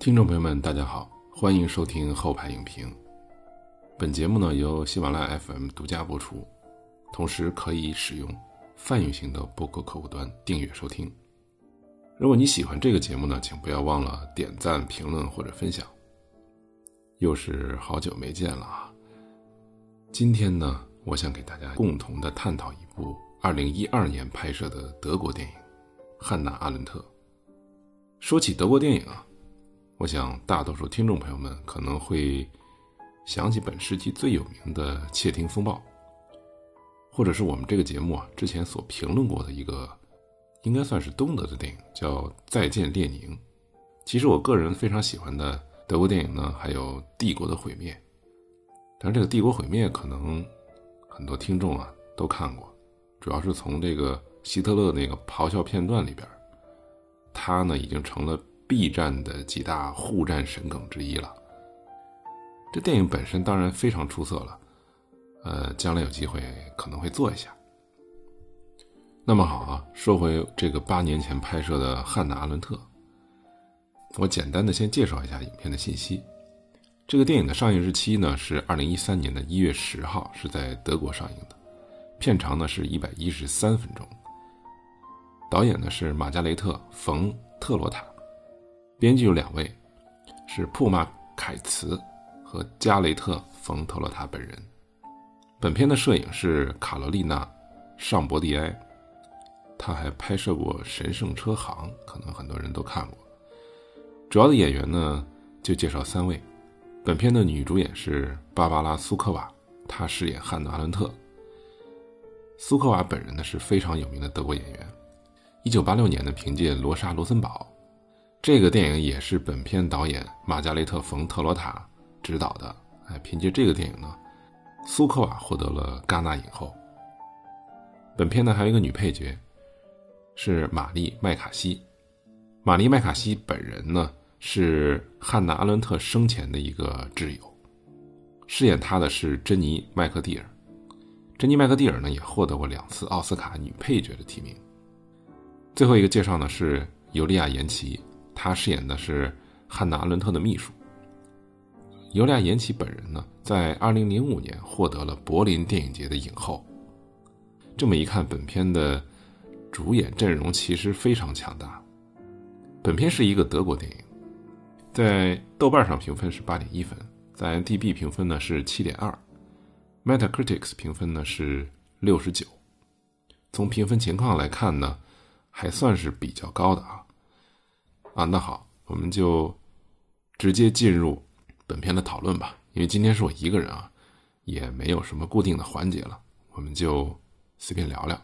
听众朋友们，大家好，欢迎收听后排影评。本节目呢由喜马拉雅 FM 独家播出，同时可以使用泛用型的播客客户端订阅收听。如果你喜欢这个节目呢，请不要忘了点赞、评论或者分享。又是好久没见了啊！今天呢，我想给大家共同的探讨一部2012年拍摄的德国电影《汉娜·阿伦特》。说起德国电影啊。我想，大多数听众朋友们可能会想起本世纪最有名的《窃听风暴》，或者是我们这个节目啊之前所评论过的一个，应该算是东德的电影，叫《再见列宁》。其实我个人非常喜欢的德国电影呢，还有《帝国的毁灭》。但是这个《帝国毁灭》可能很多听众啊都看过，主要是从这个希特勒那个咆哮片段里边，他呢已经成了。B 站的几大互战神梗之一了。这电影本身当然非常出色了，呃，将来有机会可能会做一下。那么好啊，说回这个八年前拍摄的《汉娜·阿伦特》，我简单的先介绍一下影片的信息。这个电影的上映日期呢是二零一三年的一月十号，是在德国上映的，片长呢是一百一十三分钟。导演呢是玛加雷特·冯·特罗塔。编剧有两位，是普马凯茨和加雷特·冯特洛塔本人。本片的摄影是卡罗丽娜·尚博蒂埃，他还拍摄过《神圣车行》，可能很多人都看过。主要的演员呢，就介绍三位。本片的女主演是芭芭拉·苏科瓦，她饰演汉娜·阿伦特。苏科瓦本人呢是非常有名的德国演员，一九八六年呢凭借《罗莎·罗森堡》。这个电影也是本片导演玛加雷特·冯特罗塔执导的。哎，凭借这个电影呢，苏克瓦获得了戛纳影后。本片呢还有一个女配角，是玛丽·麦卡锡。玛丽·麦卡锡本人呢是汉娜·阿伦特生前的一个挚友，饰演她的是珍妮·麦克蒂尔。珍妮·麦克蒂尔呢也获得过两次奥斯卡女配角的提名。最后一个介绍呢是尤利娅·延奇。他饰演的是汉娜·阿伦特的秘书。尤利娅·延奇本人呢，在2005年获得了柏林电影节的影后。这么一看，本片的主演阵容其实非常强大。本片是一个德国电影，在豆瓣上评分是8.1分，在 d b 评分呢是 7.2，Metacritic 评分呢是69。从评分情况来看呢，还算是比较高的啊。啊，那好，我们就直接进入本片的讨论吧。因为今天是我一个人啊，也没有什么固定的环节了，我们就随便聊聊。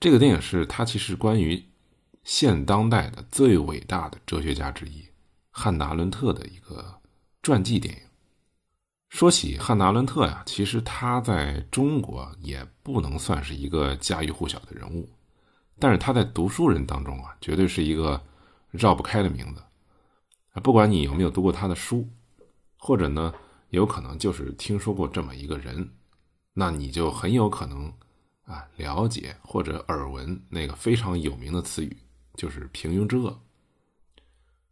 这个电影是它其实关于现当代的最伟大的哲学家之一汉娜·伦特的一个传记电影。说起汉娜·伦特呀，其实他在中国也不能算是一个家喻户晓的人物，但是他在读书人当中啊，绝对是一个。绕不开的名字，不管你有没有读过他的书，或者呢，有可能就是听说过这么一个人，那你就很有可能啊了解或者耳闻那个非常有名的词语，就是“平庸之恶”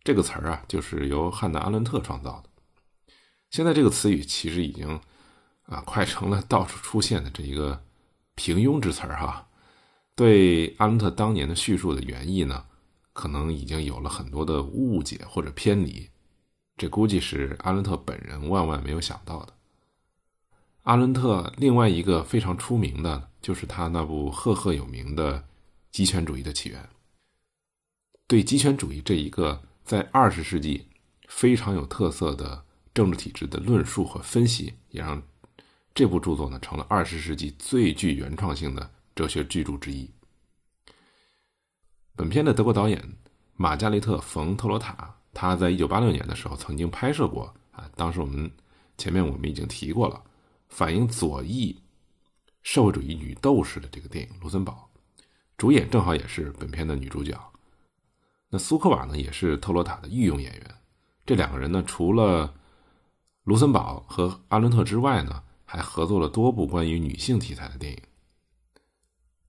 这个词儿啊，就是由汉娜·阿伦特创造的。现在这个词语其实已经啊快成了到处出现的这一个“平庸”之词儿哈。对阿伦特当年的叙述的原意呢？可能已经有了很多的误解或者偏离，这估计是阿伦特本人万万没有想到的。阿伦特另外一个非常出名的，就是他那部赫赫有名的《极权主义的起源》。对极权主义这一个在二十世纪非常有特色的政治体制的论述和分析，也让这部著作呢成了二十世纪最具原创性的哲学巨著之一。本片的德国导演玛加雷特·冯特罗塔，他在一九八六年的时候曾经拍摄过啊，当时我们前面我们已经提过了，反映左翼社会主义女斗士的这个电影《卢森堡》，主演正好也是本片的女主角。那苏克瓦呢，也是特罗塔的御用演员。这两个人呢，除了卢森堡和阿伦特之外呢，还合作了多部关于女性题材的电影。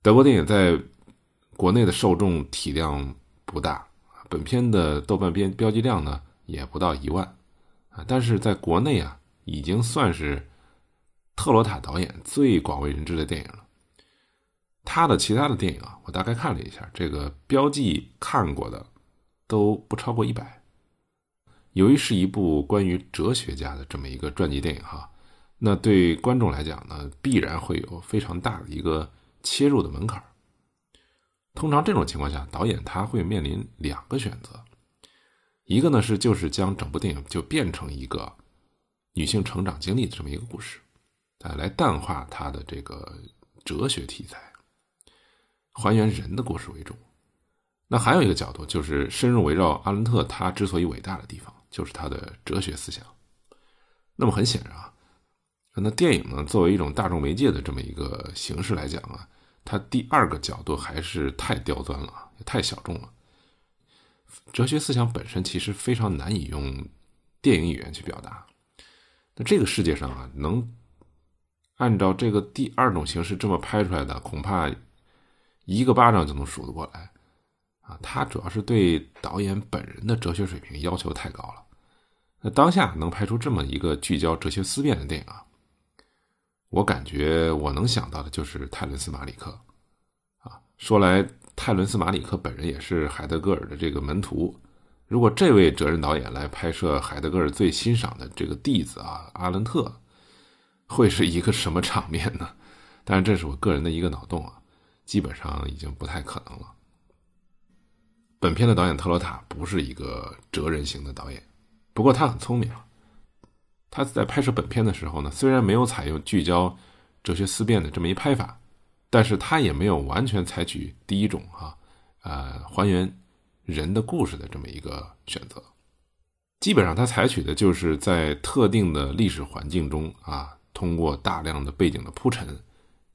德国电影在。国内的受众体量不大，本片的豆瓣编标记量呢也不到一万啊，但是在国内啊，已经算是特罗塔导演最广为人知的电影了。他的其他的电影啊，我大概看了一下，这个标记看过的都不超过一百。由于是一部关于哲学家的这么一个传记电影哈，那对观众来讲呢，必然会有非常大的一个切入的门槛。通常这种情况下，导演他会面临两个选择，一个呢是就是将整部电影就变成一个女性成长经历的这么一个故事，啊，来淡化他的这个哲学题材，还原人的故事为主。那还有一个角度就是深入围绕阿伦特他之所以伟大的地方，就是他的哲学思想。那么很显然啊，那电影呢作为一种大众媒介的这么一个形式来讲啊。他第二个角度还是太刁钻了，也太小众了。哲学思想本身其实非常难以用电影语言去表达。那这个世界上啊，能按照这个第二种形式这么拍出来的，恐怕一个巴掌就能数得过来啊。他主要是对导演本人的哲学水平要求太高了。那当下能拍出这么一个聚焦哲学思辨的电影啊？我感觉我能想到的就是泰伦斯·马里克，啊，说来泰伦斯·马里克本人也是海德格尔的这个门徒。如果这位责任导演来拍摄海德格尔最欣赏的这个弟子啊，阿伦特，会是一个什么场面呢？当然，这是我个人的一个脑洞啊，基本上已经不太可能了。本片的导演特罗塔不是一个哲人型的导演，不过他很聪明。他在拍摄本片的时候呢，虽然没有采用聚焦哲学思辨的这么一拍法，但是他也没有完全采取第一种哈，呃，还原人的故事的这么一个选择。基本上他采取的就是在特定的历史环境中啊，通过大量的背景的铺陈，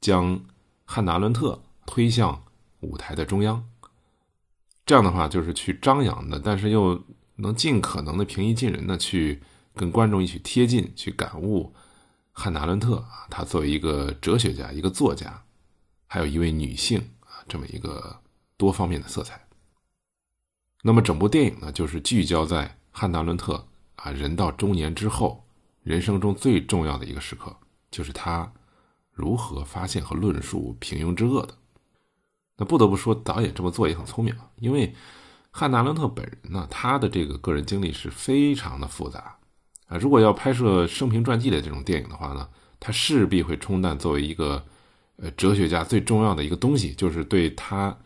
将汉达·伦特推向舞台的中央。这样的话，就是去张扬的，但是又能尽可能的平易近人的去。跟观众一起贴近，去感悟汉娜·伦特啊，他作为一个哲学家、一个作家，还有一位女性啊，这么一个多方面的色彩。那么整部电影呢，就是聚焦在汉娜·伦特啊，人到中年之后，人生中最重要的一个时刻，就是他如何发现和论述平庸之恶的。那不得不说，导演这么做也很聪明，因为汉娜·伦特本人呢，他的这个个人经历是非常的复杂。啊，如果要拍摄生平传记的这种电影的话呢，它势必会冲淡作为一个呃哲学家最重要的一个东西，就是对他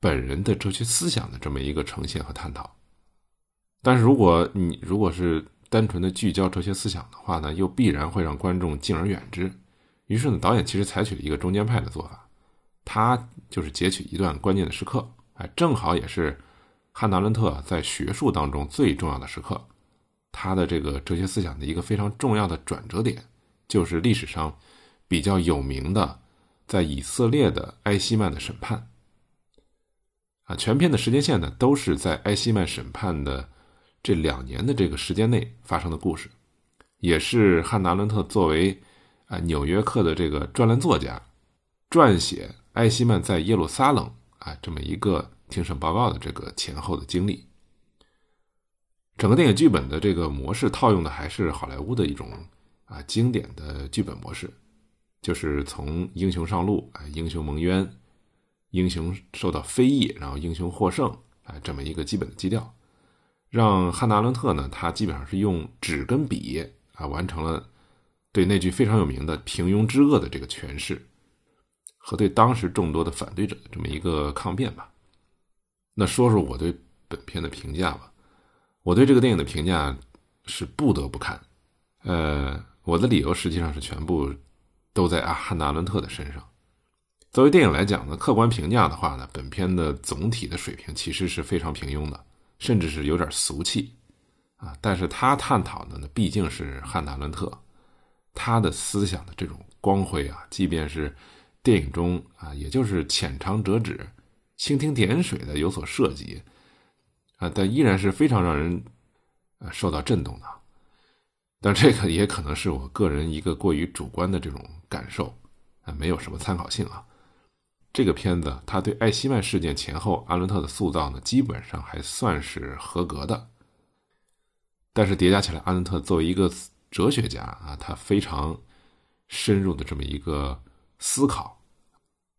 本人的哲学思想的这么一个呈现和探讨。但是如果你如果是单纯的聚焦哲学思想的话呢，又必然会让观众敬而远之。于是呢，导演其实采取了一个中间派的做法，他就是截取一段关键的时刻，哎，正好也是汉娜·伦特在学术当中最重要的时刻。他的这个哲学思想的一个非常重要的转折点，就是历史上比较有名的在以色列的埃希曼的审判。啊，全片的时间线呢，都是在埃希曼审判的这两年的这个时间内发生的故事，也是汉娜·伦特作为啊《纽约客》的这个专栏作家，撰写埃希曼在耶路撒冷啊这么一个庭审报告的这个前后的经历。整个电影剧本的这个模式套用的还是好莱坞的一种啊经典的剧本模式，就是从英雄上路啊，英雄蒙冤，英雄受到非议，然后英雄获胜啊，这么一个基本的基调，让汉娜·阿伦特呢，他基本上是用纸跟笔啊完成了对那句非常有名的“平庸之恶”的这个诠释，和对当时众多的反对者的这么一个抗辩吧。那说说我对本片的评价吧。我对这个电影的评价是不得不看，呃，我的理由实际上是全部都在阿汉娜·阿伦特的身上。作为电影来讲呢，客观评价的话呢，本片的总体的水平其实是非常平庸的，甚至是有点俗气啊。但是他探讨的呢，毕竟是汉娜·阿伦特，他的思想的这种光辉啊，即便是电影中啊，也就是浅尝辄止、蜻蜓点水的有所涉及。啊，但依然是非常让人，呃，受到震动的。但这个也可能是我个人一个过于主观的这种感受，啊，没有什么参考性啊。这个片子，他对艾希曼事件前后阿伦特的塑造呢，基本上还算是合格的。但是叠加起来，阿伦特作为一个哲学家啊，他非常深入的这么一个思考，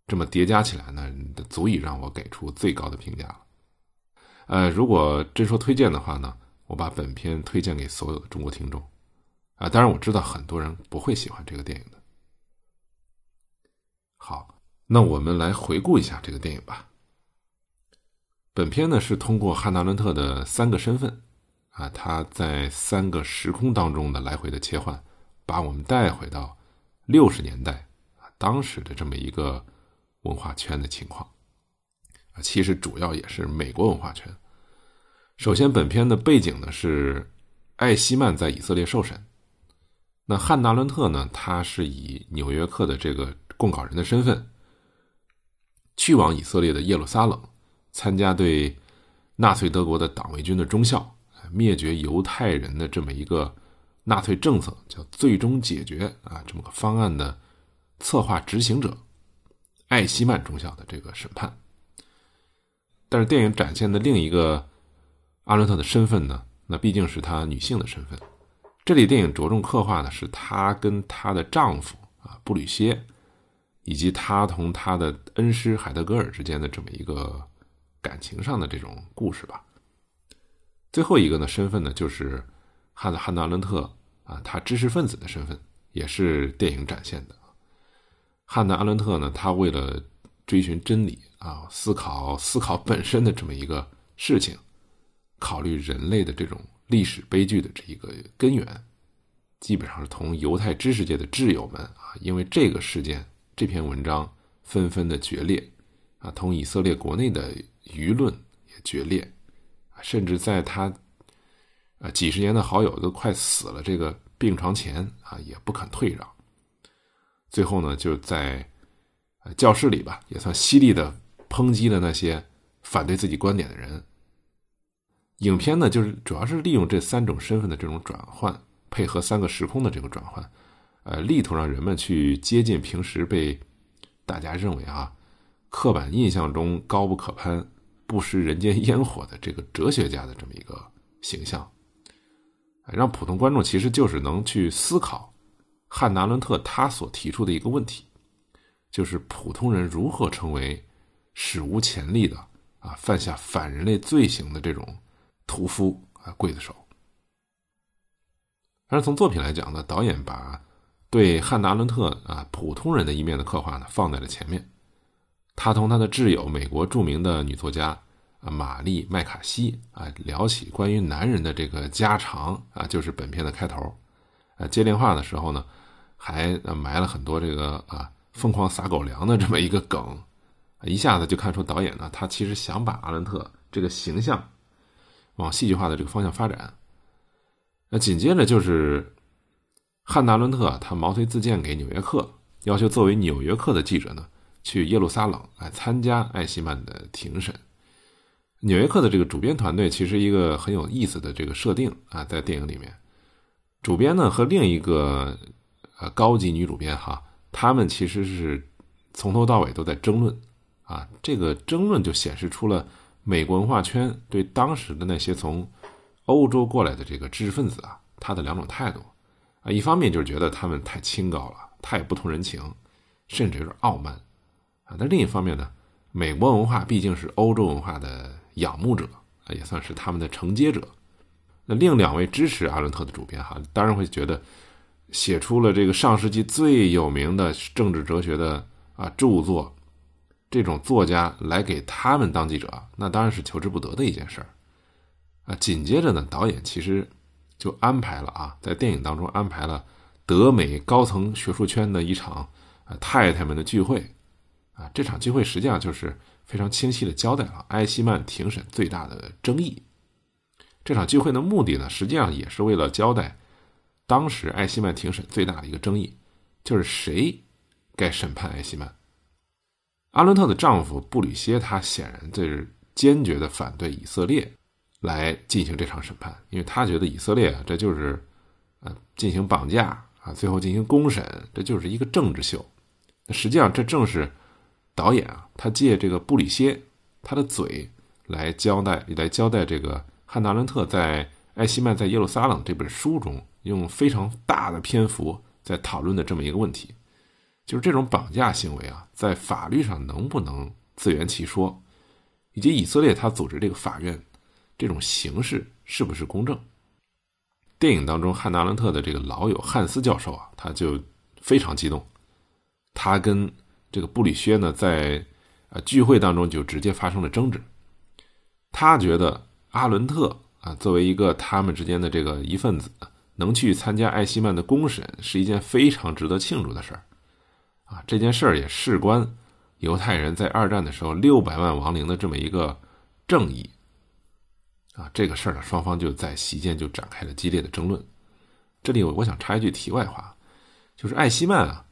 这么叠加起来呢，足以让我给出最高的评价了。呃，如果真说推荐的话呢，我把本片推荐给所有的中国听众啊，当然我知道很多人不会喜欢这个电影的。好，那我们来回顾一下这个电影吧。本片呢是通过汉娜·伦特的三个身份。啊，他在三个时空当中的来回的切换，把我们带回到六十年代啊，当时的这么一个文化圈的情况啊，其实主要也是美国文化圈。首先，本片的背景呢是艾希曼在以色列受审，那汉纳伦特呢，他是以《纽约客》的这个供稿人的身份，去往以色列的耶路撒冷，参加对纳粹德国的党卫军的忠孝。灭绝犹太人的这么一个纳粹政策，叫最终解决啊，这么个方案的策划执行者艾希曼中校的这个审判。但是电影展现的另一个阿伦特的身份呢，那毕竟是她女性的身份。这里电影着重刻画的是她跟她的丈夫啊布吕歇，以及她同她的恩师海德格尔之间的这么一个感情上的这种故事吧。最后一个呢，身份呢就是汉汉纳伦特啊，他知识分子的身份也是电影展现的。汉娜阿伦特呢，他为了追寻真理啊，思考思考本身的这么一个事情，考虑人类的这种历史悲剧的这一个根源，基本上是同犹太知识界的挚友们啊，因为这个事件这篇文章纷纷的决裂啊，同以色列国内的舆论也决裂。甚至在他，呃，几十年的好友都快死了，这个病床前啊，也不肯退让。最后呢，就在教室里吧，也算犀利的抨击了那些反对自己观点的人。影片呢，就是主要是利用这三种身份的这种转换，配合三个时空的这个转换，呃，力图让人们去接近平时被大家认为啊，刻板印象中高不可攀。不食人间烟火的这个哲学家的这么一个形象，让普通观众其实就是能去思考汉纳伦特他所提出的一个问题，就是普通人如何成为史无前例的啊犯下反人类罪行的这种屠夫啊刽子手。但是从作品来讲呢，导演把对汉达伦特啊普通人的一面的刻画呢放在了前面。他同他的挚友美国著名的女作家啊玛丽麦卡锡啊聊起关于男人的这个家常啊，就是本片的开头。啊，接电话的时候呢，还埋了很多这个啊疯狂撒狗粮的这么一个梗，一下子就看出导演呢，他其实想把阿伦特这个形象往戏剧化的这个方向发展。那紧接着就是汉纳伦特他毛遂自荐给《纽约客》，要求作为《纽约客》的记者呢。去耶路撒冷来参加艾希曼的庭审。纽约客的这个主编团队其实一个很有意思的这个设定啊，在电影里面，主编呢和另一个呃高级女主编哈，他们其实是从头到尾都在争论啊，这个争论就显示出了美国文化圈对当时的那些从欧洲过来的这个知识分子啊，他的两种态度啊，一方面就是觉得他们太清高了，太不通人情，甚至有点傲慢。啊；但另一方面呢，美国文化毕竟是欧洲文化的仰慕者啊，也算是他们的承接者。那另两位支持阿伦特的主编哈，当然会觉得写出了这个上世纪最有名的政治哲学的啊著作，这种作家来给他们当记者，那当然是求之不得的一件事儿啊。紧接着呢，导演其实就安排了啊，在电影当中安排了德美高层学术圈的一场啊太太们的聚会。啊，这场聚会实际上就是非常清晰的交代了埃希曼庭审最大的争议。这场聚会的目的呢，实际上也是为了交代当时埃希曼庭审最大的一个争议，就是谁该审判埃希曼。阿伦特的丈夫布吕歇，他显然这是坚决的反对以色列来进行这场审判，因为他觉得以色列啊，这就是呃进行绑架啊，最后进行公审，这就是一个政治秀。那实际上这正是。导演啊，他借这个布里歇他的嘴来交代，来交代这个汉达伦特在艾希曼在耶路撒冷这本书中用非常大的篇幅在讨论的这么一个问题，就是这种绑架行为啊，在法律上能不能自圆其说，以及以色列他组织这个法院这种形式是不是公正？电影当中，汉娜·阿伦特的这个老友汉斯教授啊，他就非常激动，他跟这个布里薛呢在啊聚会当中就直接发生了争执，他觉得阿伦特。啊，作为一个他们之间的这个一份子，能去参加艾希曼的公审是一件非常值得庆祝的事儿，啊，这件事儿也事关犹太人在二战的时候六百万亡灵的这么一个正义，啊，这个事儿呢，双方就在席间就展开了激烈的争论。这里我我想插一句题外话，就是艾希曼啊，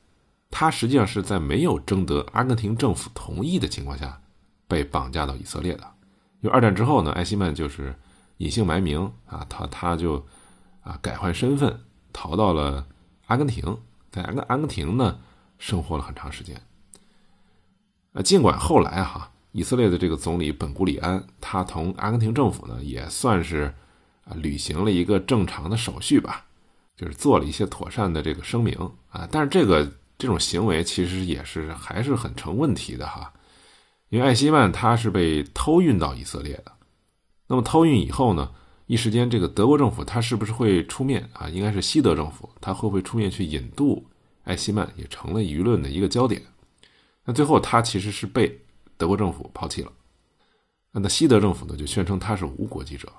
他实际上是在没有征得阿根廷政府同意的情况下被绑架到以色列的，因为二战之后呢，艾希曼就是。隐姓埋名啊，他他就啊改换身份逃到了阿根廷，在阿根阿根廷呢生活了很长时间。呃，尽管后来哈以色列的这个总理本古里安他同阿根廷政府呢也算是啊履行了一个正常的手续吧，就是做了一些妥善的这个声明啊，但是这个这种行为其实也是还是很成问题的哈，因为艾希曼他是被偷运到以色列的。那么偷运以后呢？一时间，这个德国政府他是不是会出面啊？应该是西德政府，他会不会出面去引渡艾希曼，也成了舆论的一个焦点。那最后他其实是被德国政府抛弃了。那西德政府呢，就宣称他是无国籍者。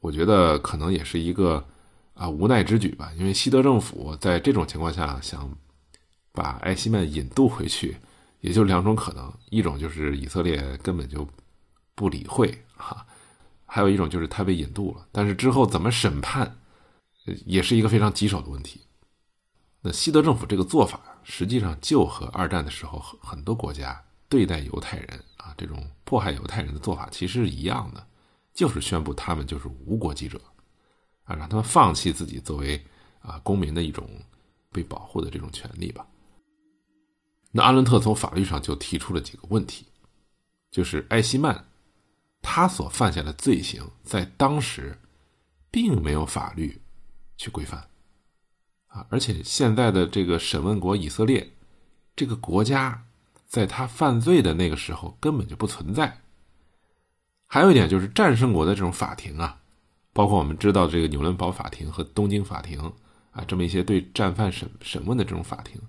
我觉得可能也是一个啊无奈之举吧，因为西德政府在这种情况下想把艾希曼引渡回去，也就两种可能：一种就是以色列根本就不理会哈。还有一种就是他被引渡了，但是之后怎么审判，也是一个非常棘手的问题。西德政府这个做法，实际上就和二战的时候很多国家对待犹太人啊这种迫害犹太人的做法其实是一样的，就是宣布他们就是无国籍者，啊让他们放弃自己作为啊公民的一种被保护的这种权利吧。那阿伦特从法律上就提出了几个问题，就是艾希曼。他所犯下的罪行，在当时，并没有法律去规范，啊，而且现在的这个审问国以色列，这个国家，在他犯罪的那个时候根本就不存在。还有一点就是战胜国的这种法庭啊，包括我们知道这个纽伦堡法庭和东京法庭啊，这么一些对战犯审审问的这种法庭，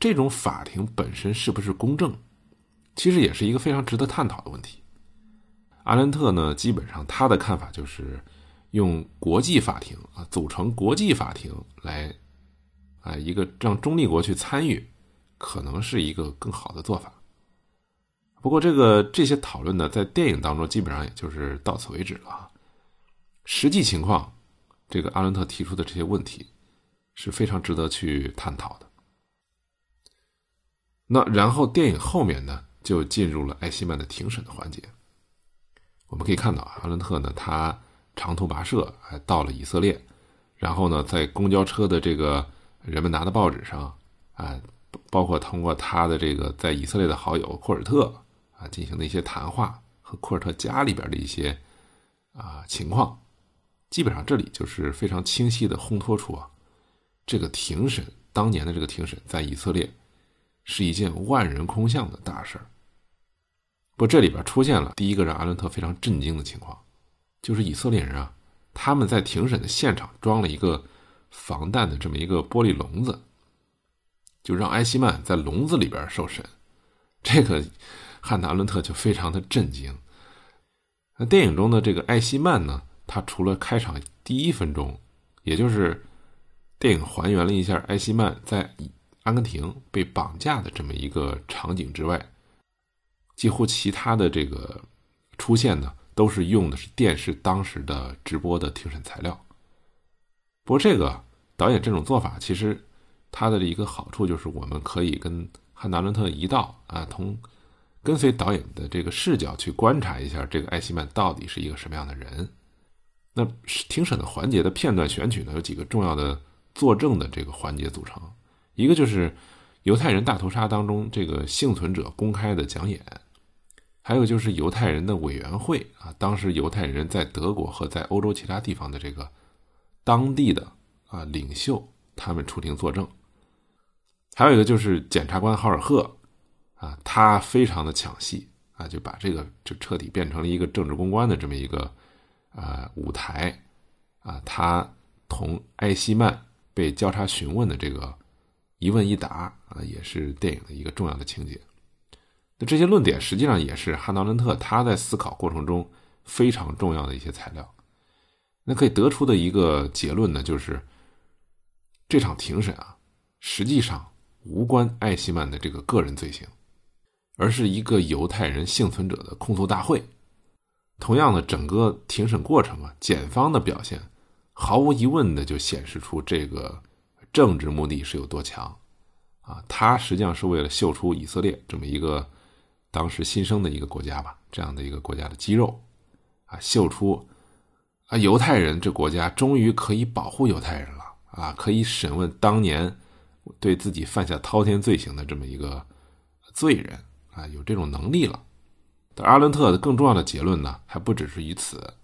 这种法庭本身是不是公正，其实也是一个非常值得探讨的问题。阿伦特呢，基本上他的看法就是，用国际法庭啊，组成国际法庭来，啊，一个让中立国去参与，可能是一个更好的做法。不过，这个这些讨论呢，在电影当中基本上也就是到此为止了。实际情况，这个阿伦特提出的这些问题是非常值得去探讨的。那然后电影后面呢，就进入了艾希曼的庭审的环节。我们可以看到，阿伦特呢，他长途跋涉，还到了以色列，然后呢，在公交车的这个人们拿的报纸上，啊，包括通过他的这个在以色列的好友库尔特啊进行的一些谈话，和库尔特家里边的一些啊情况，基本上这里就是非常清晰的烘托出啊，这个庭审当年的这个庭审在以色列是一件万人空巷的大事儿。不，这里边出现了第一个让阿伦特非常震惊的情况，就是以色列人啊，他们在庭审的现场装了一个防弹的这么一个玻璃笼子，就让埃希曼在笼子里边受审。这个汉娜·阿伦特就非常的震惊。那电影中的这个埃希曼呢，他除了开场第一分钟，也就是电影还原了一下埃希曼在阿根廷被绑架的这么一个场景之外。几乎其他的这个出现呢，都是用的是电视当时的直播的庭审材料。不过，这个导演这种做法，其实他的一个好处就是，我们可以跟汉达伦特一道啊，同跟随导演的这个视角去观察一下这个艾希曼到底是一个什么样的人。那庭审的环节的片段选取呢，有几个重要的作证的这个环节组成，一个就是犹太人大屠杀当中这个幸存者公开的讲演。还有就是犹太人的委员会啊，当时犹太人在德国和在欧洲其他地方的这个当地的啊领袖，他们出庭作证。还有一个就是检察官豪尔赫啊，他非常的抢戏啊，就把这个就彻底变成了一个政治公关的这么一个啊舞台啊，他同埃希曼被交叉询问的这个一问一答啊，也是电影的一个重要的情节。那这些论点实际上也是汉娜·伦特他在思考过程中非常重要的一些材料。那可以得出的一个结论呢，就是这场庭审啊，实际上无关艾希曼的这个个人罪行，而是一个犹太人幸存者的控诉大会。同样的，整个庭审过程啊，检方的表现毫无疑问的就显示出这个政治目的是有多强啊！他实际上是为了秀出以色列这么一个。当时新生的一个国家吧，这样的一个国家的肌肉，啊，秀出啊，犹太人这国家终于可以保护犹太人了啊，可以审问当年对自己犯下滔天罪行的这么一个罪人啊，有这种能力了。但阿伦特的更重要的结论呢，还不只是于此。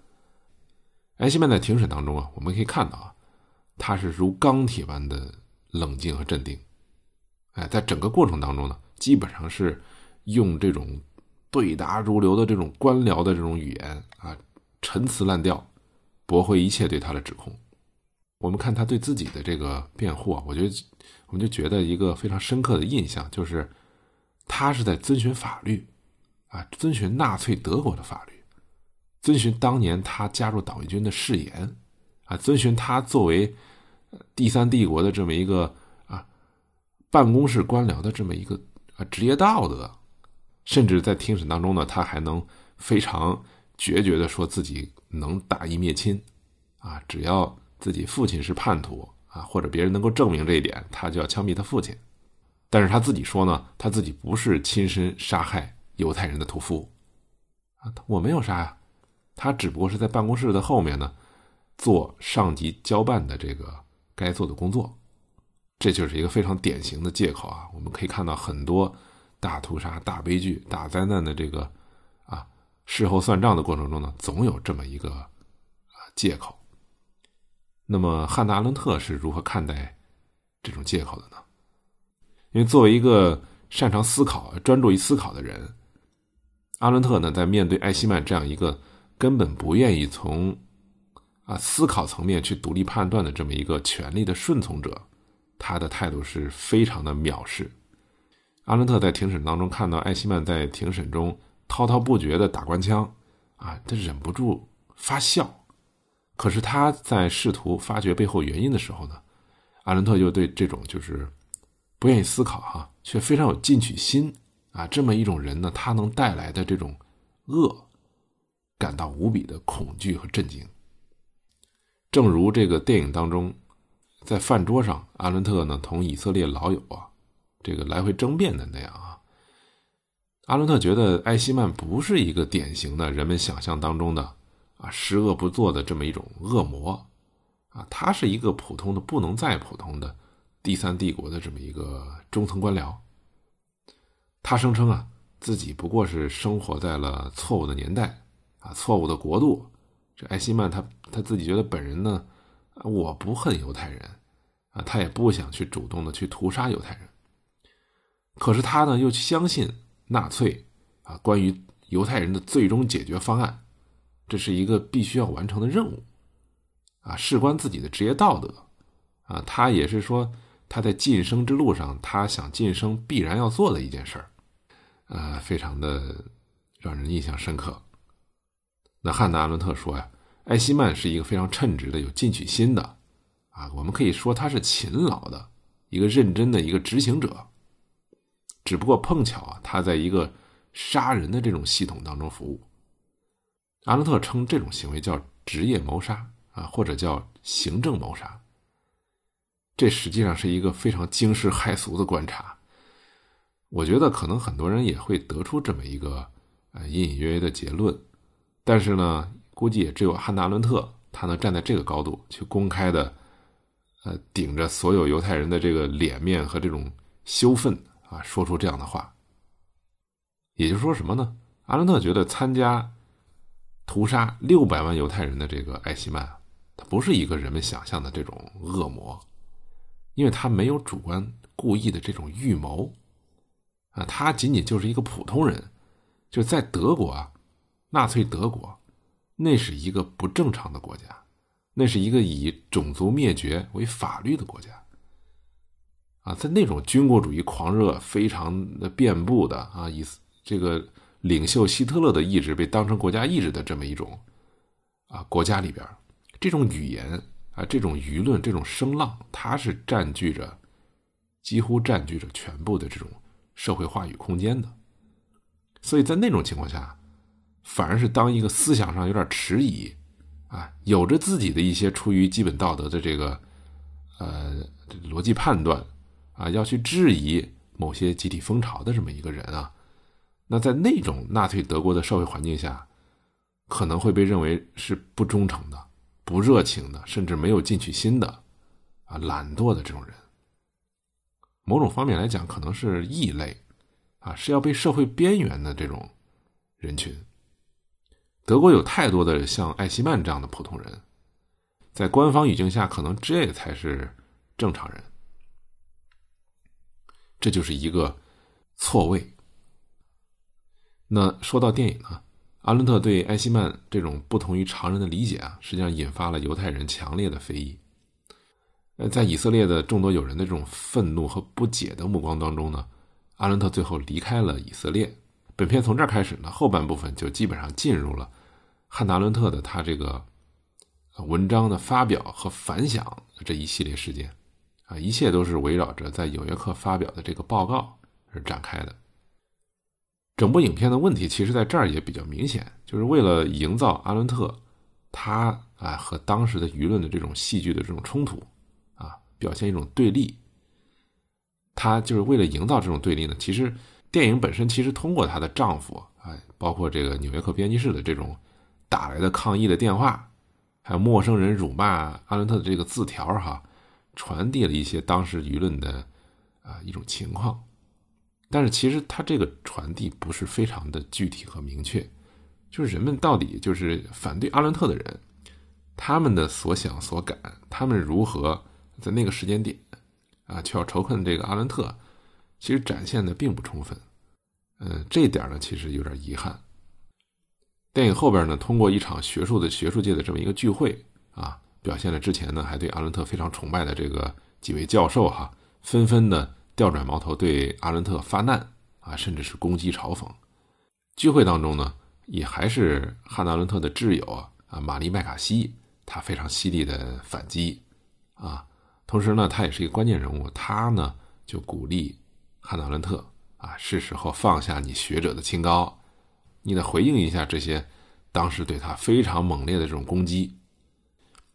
埃希曼在庭审当中啊，我们可以看到啊，他是如钢铁般的冷静和镇定，哎，在整个过程当中呢，基本上是。用这种对答如流的这种官僚的这种语言啊，陈词滥调，驳回一切对他的指控。我们看他对自己的这个辩护啊，我觉得我们就觉得一个非常深刻的印象就是，他是在遵循法律啊，遵循纳粹德国的法律，遵循当年他加入党卫军的誓言啊，遵循他作为第三帝国的这么一个啊办公室官僚的这么一个啊职业道德。甚至在庭审当中呢，他还能非常决绝的说自己能大义灭亲，啊，只要自己父亲是叛徒啊，或者别人能够证明这一点，他就要枪毙他父亲。但是他自己说呢，他自己不是亲身杀害犹太人的屠夫，啊，我没有杀呀，他只不过是在办公室的后面呢，做上级交办的这个该做的工作，这就是一个非常典型的借口啊。我们可以看到很多。大屠杀、大悲剧、大灾难的这个，事后算账的过程中呢，总有这么一个啊借口。那么汉娜·阿伦特是如何看待这种借口的呢？因为作为一个擅长思考、专注于思考的人，阿伦特呢，在面对艾希曼这样一个根本不愿意从啊思考层面去独立判断的这么一个权力的顺从者，他的态度是非常的藐视。阿伦特在庭审当中看到艾希曼在庭审中滔滔不绝的打官腔，啊，他忍不住发笑。可是他在试图发掘背后原因的时候呢，阿伦特又对这种就是不愿意思考哈，却非常有进取心啊，这么一种人呢，他能带来的这种恶，感到无比的恐惧和震惊。正如这个电影当中，在饭桌上，阿伦特呢同以色列老友啊。这个来回争辩的那样，阿伦特觉得艾希曼不是一个典型的人们想象当中的啊十恶不作的这么一种恶魔啊，他是一个普通的不能再普通的第三帝国的这么一个中层官僚。他声称啊自己不过是生活在了错误的年代啊错误的国度。这艾希曼他他自己觉得本人呢，我不恨犹太人啊，他也不想去主动的去屠杀犹太人。可是他呢，又相信纳粹啊，关于犹太人的最终解决方案，这是一个必须要完成的任务，啊，事关自己的职业道德，啊，他也是说他在晋升之路上，他想晋升必然要做的一件事儿，啊，非常的让人印象深刻。那汉娜·阿伦特说呀，艾希曼是一个非常称职的、有进取心的，啊，我们可以说他是勤劳的一个认真的一个执行者。只不过碰巧啊，他在一个杀人的这种系统当中服务。阿伦特称这种行为叫职业谋杀啊，或者叫行政谋杀。这实际上是一个非常惊世骇俗的观察。我觉得可能很多人也会得出这么一个呃隐隐约约的结论，但是呢，估计也只有汉娜·阿伦特他能站在这个高度去公开的，呃，顶着所有犹太人的这个脸面和这种羞愤。啊，说出这样的话，也就是说什么呢？阿伦特觉得参加屠杀六百万犹太人的这个艾希曼，他不是一个人们想象的这种恶魔，因为他没有主观故意的这种预谋，啊，他仅仅就是一个普通人，就在德国啊，纳粹德国，那是一个不正常的国家，那是一个以种族灭绝为法律的国家，啊，在那种军国主义狂热非常的遍布的啊，以这个。领袖希特勒的意志被当成国家意志的这么一种啊国家里边，这种语言啊，这种舆论，这种声浪，它是占据着几乎占据着全部的这种社会话语空间的。所以在那种情况下，反而是当一个思想上有点迟疑啊，有着自己的一些出于基本道德的这个呃逻辑判断啊，要去质疑某些集体风潮的这么一个人啊。那在那种纳粹德国的社会环境下，可能会被认为是不忠诚的、不热情的，甚至没有进取心的，啊，懒惰的这种人。某种方面来讲，可能是异类，啊，是要被社会边缘的这种人群。德国有太多的像艾希曼这样的普通人，在官方语境下，可能这才是正常人。这就是一个错位。那说到电影呢，阿伦特对艾希曼这种不同于常人的理解啊，实际上引发了犹太人强烈的非议。呃，在以色列的众多友人的这种愤怒和不解的目光当中呢，阿伦特最后离开了以色列。本片从这儿开始呢，后半部分就基本上进入了汉娜·阿伦特的他这个文章的发表和反响这一系列事件啊，一切都是围绕着在《纽约客》发表的这个报告而展开的。整部影片的问题，其实在这儿也比较明显，就是为了营造阿伦特他啊和当时的舆论的这种戏剧的这种冲突啊，表现一种对立。他就是为了营造这种对立呢。其实电影本身其实通过她的丈夫啊，包括这个《纽约客》编辑室的这种打来的抗议的电话，还有陌生人辱骂阿伦特的这个字条哈，传递了一些当时舆论的啊一种情况。但是其实他这个传递不是非常的具体和明确，就是人们到底就是反对阿伦特的人，他们的所想所感，他们如何在那个时间点啊，却要仇恨这个阿伦特，其实展现的并不充分。嗯，这点呢，其实有点遗憾。电影后边呢，通过一场学术的学术界的这么一个聚会啊，表现了之前呢还对阿伦特非常崇拜的这个几位教授哈，纷纷的。调转矛头对阿伦特发难啊，甚至是攻击嘲讽。聚会当中呢，也还是汉娜·伦特的挚友啊，玛丽·麦卡锡，他非常犀利的反击啊。同时呢，他也是一个关键人物，他呢就鼓励汉娜·伦特啊，是时候放下你学者的清高，你得回应一下这些当时对他非常猛烈的这种攻击。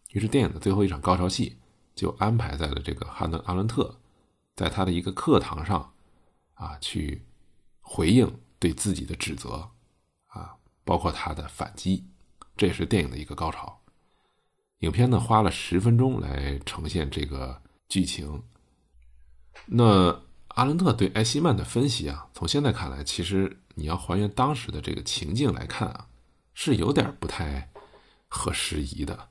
于是电影的最后一场高潮戏就安排在了这个汉德·阿伦特。在他的一个课堂上，啊，去回应对自己的指责，啊，包括他的反击，这也是电影的一个高潮。影片呢花了十分钟来呈现这个剧情。那阿伦特对艾希曼的分析啊，从现在看来，其实你要还原当时的这个情境来看啊，是有点不太合时宜的。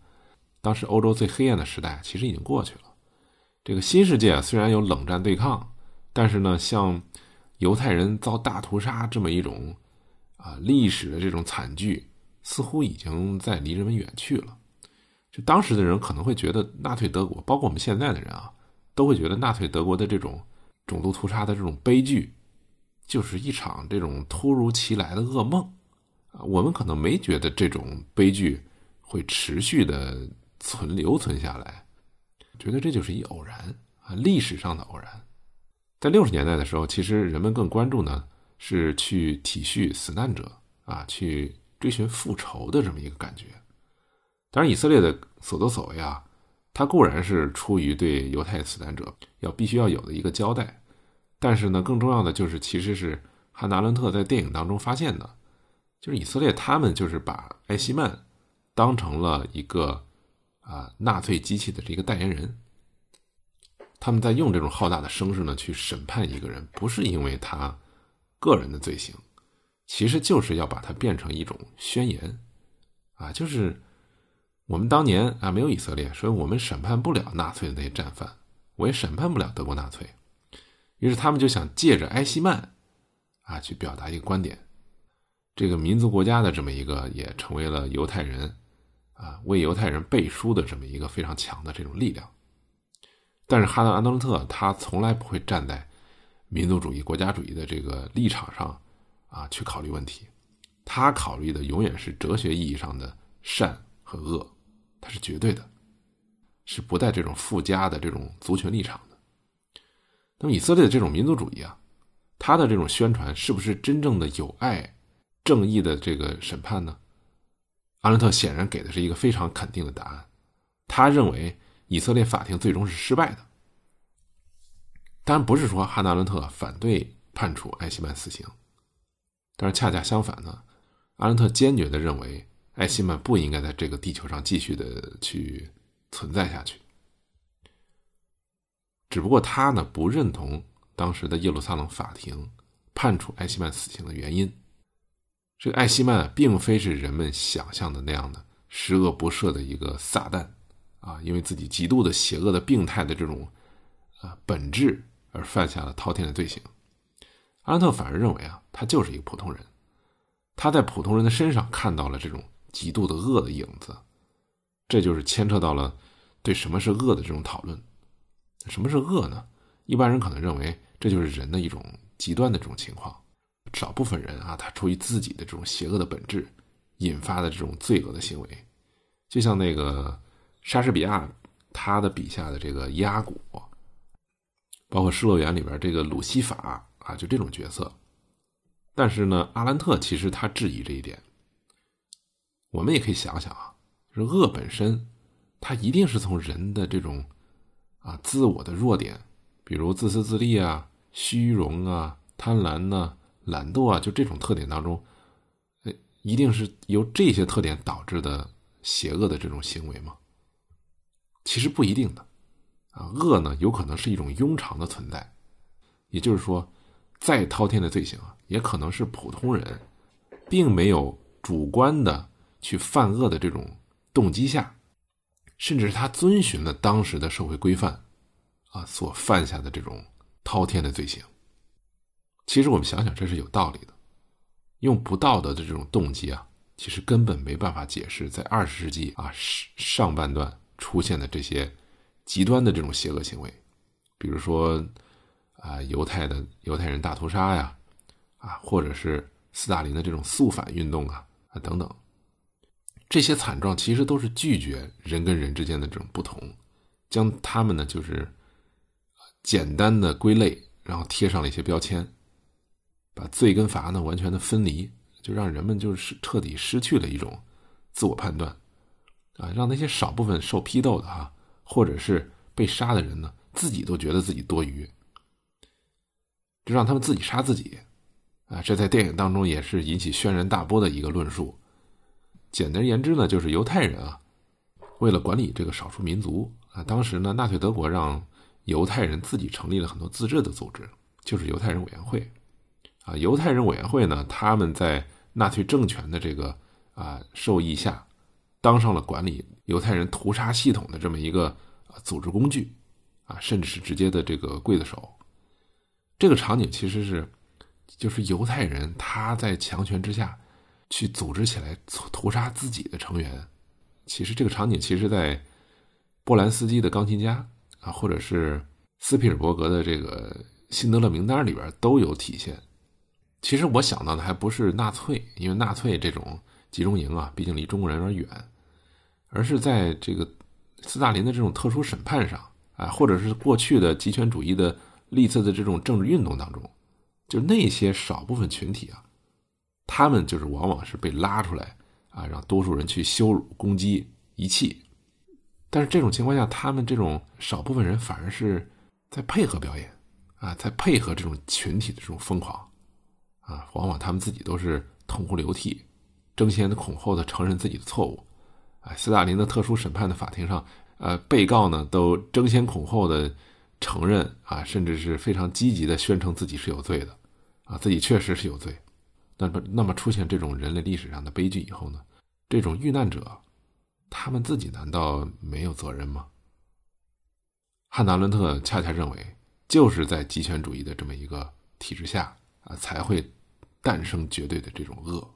当时欧洲最黑暗的时代其实已经过去了。这个新世界虽然有冷战对抗，但是呢，像犹太人遭大屠杀这么一种啊历史的这种惨剧，似乎已经在离人们远去了。就当时的人可能会觉得纳粹德国，包括我们现在的人啊，都会觉得纳粹德国的这种种族屠杀的这种悲剧，就是一场这种突如其来的噩梦啊。我们可能没觉得这种悲剧会持续的存留存下来。觉得这就是一偶然啊，历史上的偶然。在六十年代的时候，其实人们更关注呢是去体恤死难者啊，去追寻复仇的这么一个感觉。当然，以色列的所作所为啊，它固然是出于对犹太死难者要必须要有的一个交代，但是呢，更重要的就是其实是汉纳伦特在电影当中发现的，就是以色列他们就是把艾希曼当成了一个。啊，纳粹机器的这个代言人，他们在用这种浩大的声势呢去审判一个人，不是因为他个人的罪行，其实就是要把它变成一种宣言，啊，就是我们当年啊没有以色列，所以我们审判不了纳粹的那些战犯，我也审判不了德国纳粹，于是他们就想借着埃希曼，啊，去表达一个观点，这个民族国家的这么一个也成为了犹太人，啊，为犹太人背书的这么一个非常强的这种力量。但是哈德·安德伦特他从来不会站在民族主义、国家主义的这个立场上。啊，去考虑问题，他考虑的永远是哲学意义上的善和恶，它是绝对的，是不带这种附加的这种族群立场的。那么以色列的这种民族主义啊，他的这种宣传是不是真正的有爱、正义的这个审判呢？阿伦特显然给的是一个非常肯定的答案，他认为以色列法庭最终是失败的。当然不是说汉娜·阿伦特反对判处艾希曼死刑。但是恰恰相反呢，阿伦特坚决的认为，艾希曼不应该在这个地球上继续的去存在下去。只不过他呢不认同当时的耶路撒冷法庭判处艾希曼死刑的原因。这个艾希曼啊并非是人们想象的那样的十恶不赦的一个撒旦啊，因为自己极度的邪恶的病态的这种啊本质而犯下了滔天的罪行。阿伦特反而认为啊，他就是一个普通人，他在普通人的身上看到了这种极度的恶的影子，这就是牵扯到了对什么是恶的这种讨论。什么是恶呢？一般人可能认为这就是人的一种极端的这种情况，少部分人啊，他出于自己的这种邪恶的本质引发的这种罪恶的行为，就像那个莎士比亚他的笔下的这个压谷，包括《失乐园》里边这个鲁西法。啊，就这种角色，但是呢，阿兰特其实他质疑这一点。我们也可以想想啊，就是恶本身，它一定是从人的这种啊自我的弱点，比如自私自利啊、虚荣啊、贪婪呐、懒惰啊，就这种特点当中，呃，一定是由这些特点导致的邪恶的这种行为吗？其实不一定的，啊，恶呢有可能是一种庸常的存在，也就是说。再滔天的罪行啊，也可能是普通人，并没有主观的去犯恶的这种动机下，甚至是他遵循了当时的社会规范，啊所犯下的这种滔天的罪行。其实我们想想，这是有道理的。用不道德的这种动机啊，其实根本没办法解释在二十世纪啊上上半段出现的这些极端的这种邪恶行为，比如说。啊，犹太的犹太人大屠杀呀，啊，或者是斯大林的这种肃反运动啊，啊等等，这些惨状其实都是拒绝人跟人之间的这种不同，将他们呢就是简单的归类，然后贴上了一些标签，把罪跟罚呢完全的分离，就让人们就是彻底失去了一种自我判断，啊，让那些少部分受批斗的哈，或者是被杀的人呢，自己都觉得自己多余。就让他们自己杀自己，啊，这在电影当中也是引起轩然大波的一个论述。简而言之呢，就是犹太人啊，为了管理这个少数民族啊，当时呢，纳粹德国让犹太人自己成立了很多自治的组织，就是犹太人委员会。啊，犹太人委员会呢，他们在纳粹政权的这个啊授意下，当上了管理犹太人屠杀系统的这么一个组织工具，啊，甚至是直接的这个刽子手。这个场景其实是，就是犹太人他在强权之下，去组织起来屠杀自己的成员。其实这个场景，其实，在波兰斯基的钢琴家啊，或者是斯皮尔伯格的这个辛德勒名单里边都有体现。其实我想到的还不是纳粹，因为纳粹这种集中营啊，毕竟离中国人有点远，而是在这个斯大林的这种特殊审判上啊，或者是过去的极权主义的。历次的这种政治运动当中，就那些少部分群体啊，他们就是往往是被拉出来啊，让多数人去羞辱、攻击、遗弃。但是这种情况下，他们这种少部分人反而是在配合表演啊，在配合这种群体的这种疯狂啊，往往他们自己都是痛哭流涕，争先恐后的承认自己的错误。啊，斯大林的特殊审判的法庭上，呃，被告呢都争先恐后的。承认啊，甚至是非常积极的宣称自己是有罪的，啊，自己确实是有罪。那么，那么出现这种人类历史上的悲剧以后呢？这种遇难者，他们自己难道没有责任吗？汉达·伦特恰恰认为，就是在极权主义的这么一个体制下啊，才会诞生绝对的这种恶。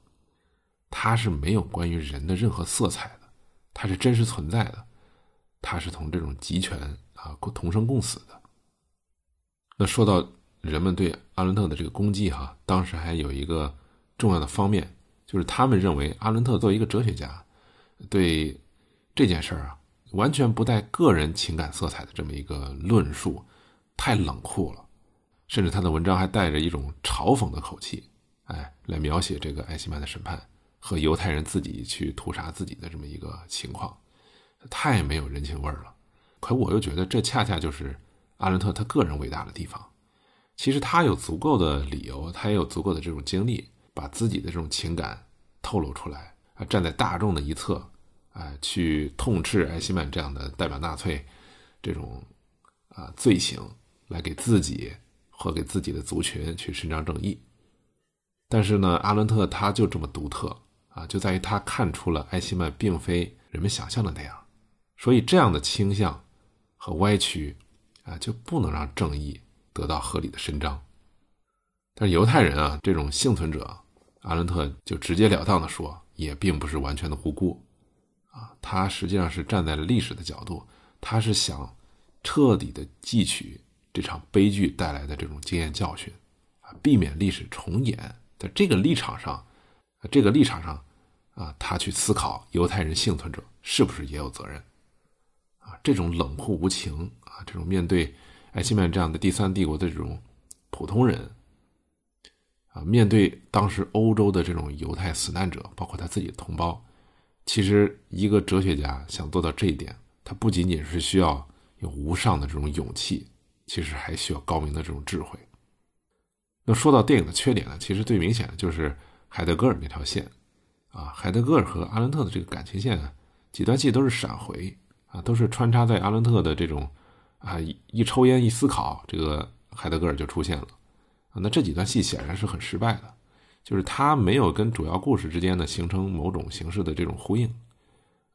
它是没有关于人的任何色彩的，它是真实存在的，它是同这种集权啊同生共死的。那说到人们对阿伦特的这个攻击哈，当时还有一个重要的方面。就是他们认为阿伦特作为一个哲学家，对这件事儿啊，完全不带个人情感色彩的这么一个论述，太冷酷了，甚至他的文章还带着一种嘲讽的口气，哎，来描写这个艾希曼的审判和犹太人自己去屠杀自己的这么一个情况，太没有人情味儿了。可我又觉得这恰恰就是阿伦特他个人伟大的地方。其实他有足够的理由，他也有足够的这种经历。把自己的这种情感透露出来啊，站在大众的一侧啊，去痛斥艾希曼这样的代表纳粹这种啊罪行，来给自己或给自己的族群去伸张正义。但是呢，阿伦特他就这么独特啊，就在于他看出了艾希曼并非人们想象的那样，所以这样的倾向和歪曲啊，就不能让正义得到合理的伸张。但是犹太人啊，这种幸存者。阿伦特就直截了当的说，也并不是完全的无辜，啊，他实际上是站在了历史的角度，他是想彻底的汲取这场悲剧带来的这种经验教训，啊，避免历史重演。在这个立场上，这个立场上，啊，他去思考犹太人幸存者是不是也有责任，啊，这种冷酷无情，啊，这种面对艾希曼这样的第三帝国的这种普通人。啊，面对当时欧洲的这种犹太死难者，包括他自己的同胞，其实一个哲学家想做到这一点，他不仅仅是需要有无上的这种勇气，其实还需要高明的这种智慧。那说到电影的缺点呢，其实最明显的就是海德格尔那条线，啊，海德格尔和阿伦特的这个感情线，几段戏都是闪回，啊，都是穿插在阿伦特的这种，啊，一抽烟一思考，这个海德格尔就出现了。啊，那这几段戏显然是很失败的，就是他没有跟主要故事之间呢形成某种形式的这种呼应，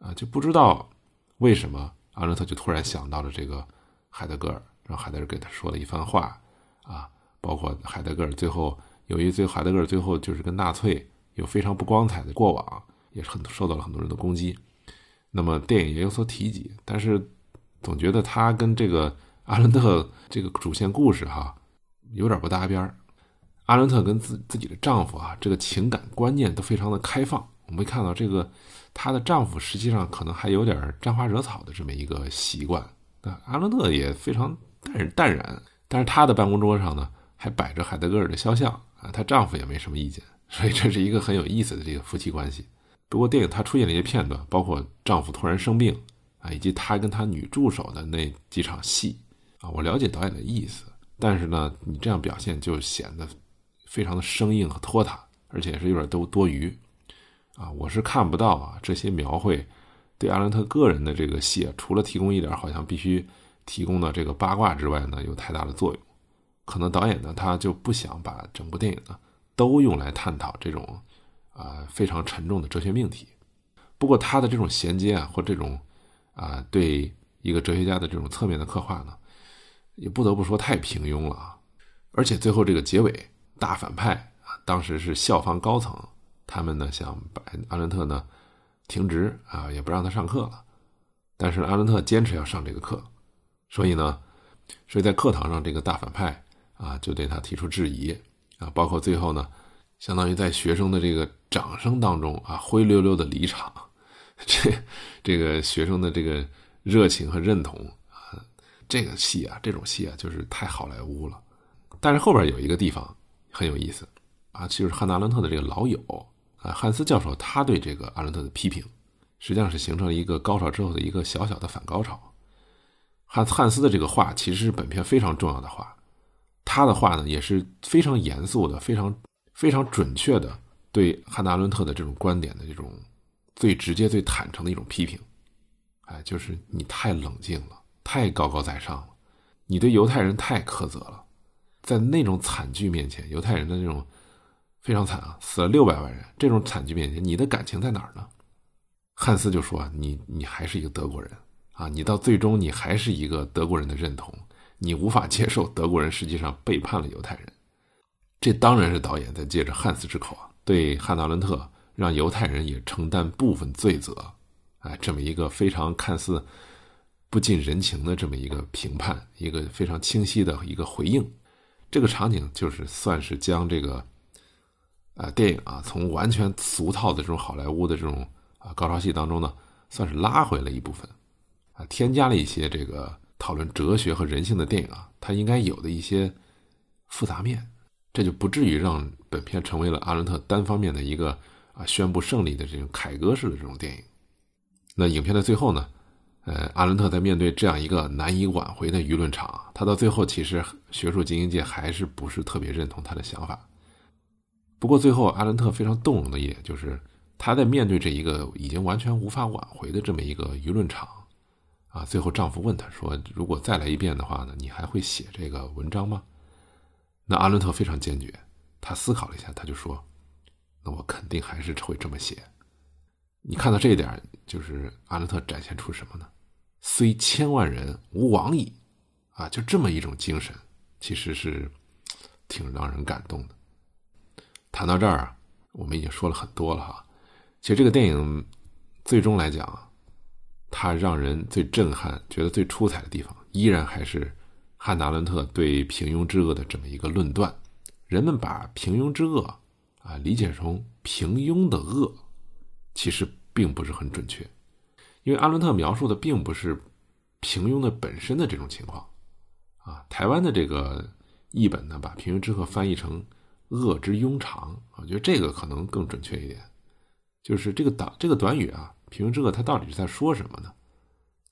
啊，就不知道为什么阿伦特就突然想到了这个海德格尔，让海德尔给他说了一番话，啊，包括海德格尔最后由于最海德格尔最后就是跟纳粹有非常不光彩的过往，也是很受到了很多人的攻击，那么电影也有所提及，但是总觉得他跟这个阿伦特这个主线故事哈。有点不搭边儿。阿伦特跟自自己的丈夫啊，这个情感观念都非常的开放。我们看到这个，她的丈夫实际上可能还有点沾花惹草的这么一个习惯。那阿伦特也非常淡淡然，但是她的办公桌上呢，还摆着海德格尔的肖像啊，她丈夫也没什么意见。所以这是一个很有意思的这个夫妻关系。不过电影它出现了一些片段，包括丈夫突然生病啊，以及她跟她女助手的那几场戏啊，我了解导演的意思。但是呢，你这样表现就显得非常的生硬和拖沓，而且是有点都多余，啊，我是看不到啊这些描绘对阿伦特个人的这个戏啊，除了提供一点好像必须提供的这个八卦之外呢，有太大的作用。可能导演呢他就不想把整部电影呢都用来探讨这种啊非常沉重的哲学命题。不过他的这种衔接啊，或这种啊对一个哲学家的这种侧面的刻画呢。也不得不说太平庸了啊！而且最后这个结尾大反派啊，当时是校方高层，他们呢想把阿伦特呢停职啊，也不让他上课了。但是阿伦特坚持要上这个课，所以呢，所以在课堂上这个大反派啊就对他提出质疑啊，包括最后呢，相当于在学生的这个掌声当中啊灰溜溜的离场，这这个学生的这个热情和认同啊。这个戏啊，这种戏啊，就是太好莱坞了。但是后边有一个地方很有意思啊，就是汉娜·阿伦特的这个老友啊，汉斯教授，他对这个阿伦特的批评，实际上是形成了一个高潮之后的一个小小的反高潮。汉汉斯的这个话其实是本片非常重要的话，他的话呢也是非常严肃的、非常非常准确的对汉娜·伦特的这种观点的这种最直接、最坦诚的一种批评。哎，就是你太冷静了。太高高在上了，你对犹太人太苛责了，在那种惨剧面前，犹太人的那种非常惨啊，死了六百万人。这种惨剧面前，你的感情在哪儿呢？汉斯就说：“你你还是一个德国人啊，你到最终你还是一个德国人的认同，你无法接受德国人实际上背叛了犹太人。”这当然是导演在借着汉斯之口啊，对汉娜·伦特让犹太人也承担部分罪责，哎，这么一个非常看似不近人情的这么一个评判，一个非常清晰的一个回应。这个场景就是算是将这个啊电影啊从完全俗套的这种好莱坞的这种啊高潮戏当中呢，算是拉回了一部分，啊，添加了一些这个讨论哲学和人性的电影啊，它应该有的一些复杂面。这就不至于让本片成为了阿伦特单方面的一个啊宣布胜利的这种凯歌式的这种电影。那影片的最后呢，呃，阿伦特在面对这样一个难以挽回的舆论场，他到最后其实学术精英界还是不是特别认同他的想法。不过最后阿伦特非常动容的，一点就是他在面对这一个已经完全无法挽回的这么一个舆论场，啊，最后丈夫问他说：“如果再来一遍的话呢，你还会写这个文章吗？”那阿伦特非常坚决，他思考了一下，他就说：“那我肯定还是会这么写。”你看到这一点，就是阿伦特展现出什么呢？虽千万人，吾往矣，啊，就这么一种精神，其实是挺让人感动的。谈到这儿啊，我们已经说了很多了哈。其实这个电影最终来讲啊，它让人最震撼、觉得最出彩的地方，依然还是。汉娜·伦特对平庸之恶的这么一个论断，人们把平庸之恶啊理解成平庸的恶，其实并不是很准确，因为阿伦特描述的并不是平庸的本身的这种情况啊。台湾的这个译本呢，把平庸之恶翻译成恶之庸常，我觉得这个可能更准确一点。就是这个短这个短语啊，平庸之恶，他到底是在说什么呢？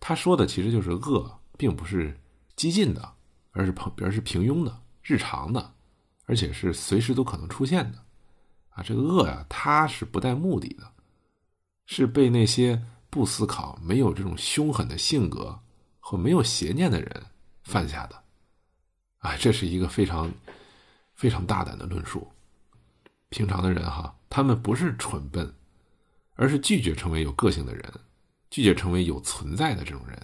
他说的其实就是恶，并不是激进的。而是平，而是平庸的、日常的，而且是随时都可能出现的，啊，这个恶呀，它是不带目的的，是被那些不思考、没有这种凶狠的性格和没有邪念的人犯下的，啊，这是一个非常非常大胆的论述。平常的人哈，他们不是蠢笨，而是拒绝成为有个性的人，拒绝成为有存在的这种人。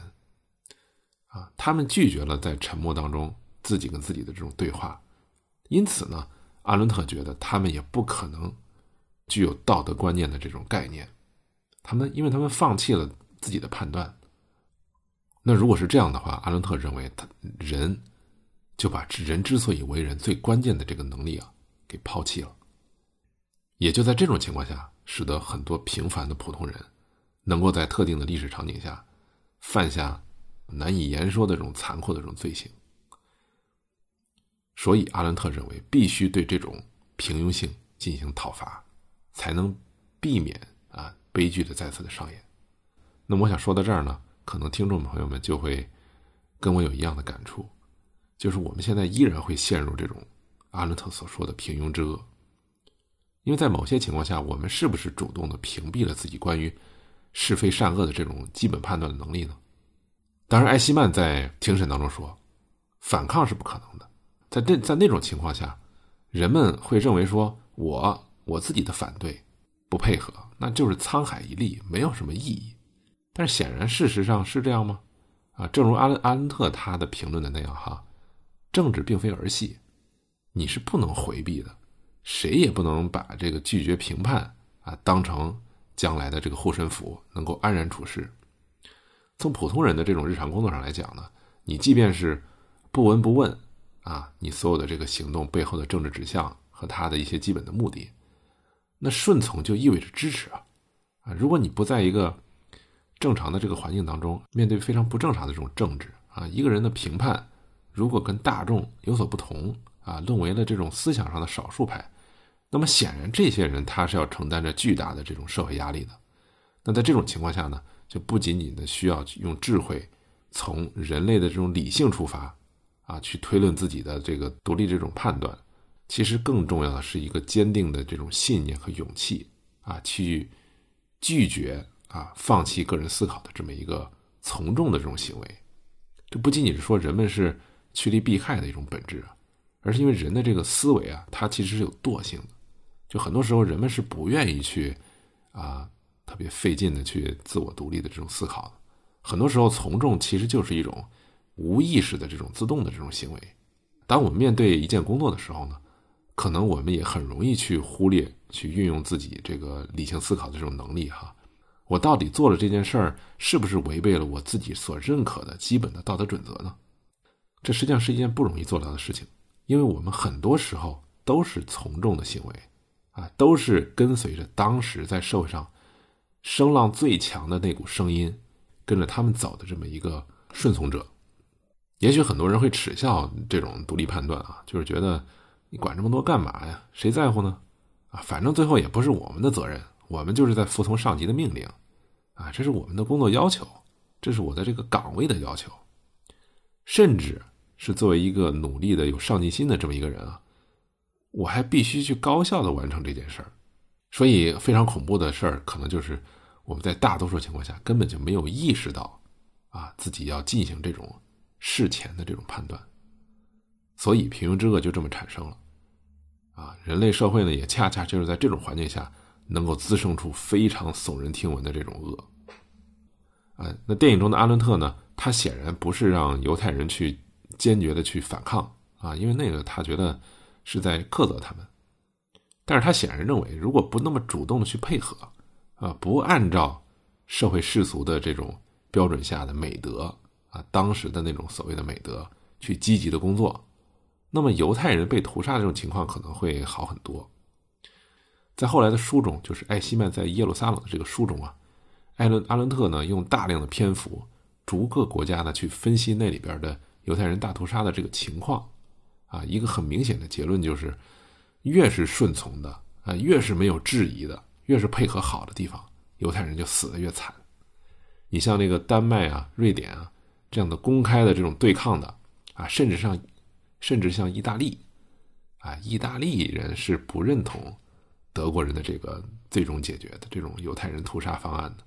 啊，他们拒绝了在沉默当中自己跟自己的这种对话，因此呢，阿伦特觉得他们也不可能具有道德观念的这种概念，他们因为他们放弃了自己的判断。那如果是这样的话，阿伦特认为他人就把人之所以为人最关键的这个能力啊给抛弃了，也就在这种情况下，使得很多平凡的普通人能够在特定的历史场景下犯下。难以言说的这种残酷的这种罪行，所以阿伦特认为必须对这种平庸性进行讨伐，才能避免啊悲剧的再次的上演。那么我想说到这儿呢，可能听众朋友们就会跟我有一样的感触，就是我们现在依然会陷入这种阿伦特所说的平庸之恶，因为在某些情况下，我们是不是主动的屏蔽了自己关于是非善恶的这种基本判断的能力呢？当然，艾希曼在庭审当中说，反抗是不可能的。在那在那种情况下，人们会认为说，我我自己的反对、不配合，那就是沧海一粟，没有什么意义。但是显然，事实上是这样吗？啊，正如阿伦阿伦特他的评论的那样，哈，政治并非儿戏，你是不能回避的，谁也不能把这个拒绝评判啊当成将来的这个护身符，能够安然处世。从普通人的这种日常工作上来讲呢，你即便是不闻不问啊，你所有的这个行动背后的政治指向和他的一些基本的目的，那顺从就意味着支持啊啊！如果你不在一个正常的这个环境当中，面对非常不正常的这种政治啊，一个人的评判如果跟大众有所不同啊，沦为了这种思想上的少数派，那么显然这些人他是要承担着巨大的这种社会压力的。那在这种情况下呢？就不仅仅的需要用智慧，从人类的这种理性出发，啊，去推论自己的这个独立这种判断，其实更重要的是一个坚定的这种信念和勇气，啊，去拒绝啊，放弃个人思考的这么一个从众的这种行为。这不仅仅是说人们是趋利避害的一种本质啊，而是因为人的这个思维啊，它其实是有惰性的，就很多时候人们是不愿意去啊特别费劲的去自我独立的这种思考的。很多时候从众其实就是一种无意识的这种自动的这种行为。当我们面对一件工作的时候呢，可能我们也很容易去忽略去运用自己这个理性思考的这种能力哈。我到底做了这件事儿，是不是违背了我自己所认可的基本的道德准则呢？这实际上是一件不容易做到的事情，因为我们很多时候都是从众的行为，啊，都是跟随着当时在社会上声浪最强的那股声音，跟着他们走的这么一个顺从者。也许很多人会耻笑这种独立判断啊，就是觉得你管这么多干嘛呀？谁在乎呢？啊，反正最后也不是我们的责任，我们就是在服从上级的命令。啊，这是我们的工作要求，这是我的这个岗位的要求，甚至是作为一个努力的、有上进心的这么一个人啊，我还必须去高效的完成这件事儿。所以，非常恐怖的事儿，可能就是我们在大多数情况下根本就没有意识到，啊，自己要进行这种事前的这种判断，所以平庸之恶就这么产生了。啊，人类社会呢，也恰恰就是在这种环境下，能够滋生出非常耸人听闻的这种恶。啊，那电影中的阿伦特呢？他显然不是让犹太人去坚决的去反抗啊，因为那个他觉得是在苛责他们。但是他显然认为，如果不那么主动的去配合，啊，不按照社会世俗的这种标准下的美德啊，当时的那种所谓的美德去积极的工作，那么犹太人被屠杀的这种情况可能会好很多。在后来的书中，就是艾希曼在耶路撒冷的这个书中啊。艾伦阿伦特呢，用大量的篇幅，逐个国家呢去分析那里边的犹太人大屠杀的这个情况，啊，一个很明显的结论就是，越是顺从的啊，越是没有质疑的，越是配合好的地方，犹太人就死的越惨。你像那个丹麦啊、瑞典啊这样的公开的这种对抗的啊，甚至像，甚至像意大利，啊，意大利人是不认同德国人的这个最终解决的这种犹太人屠杀方案的。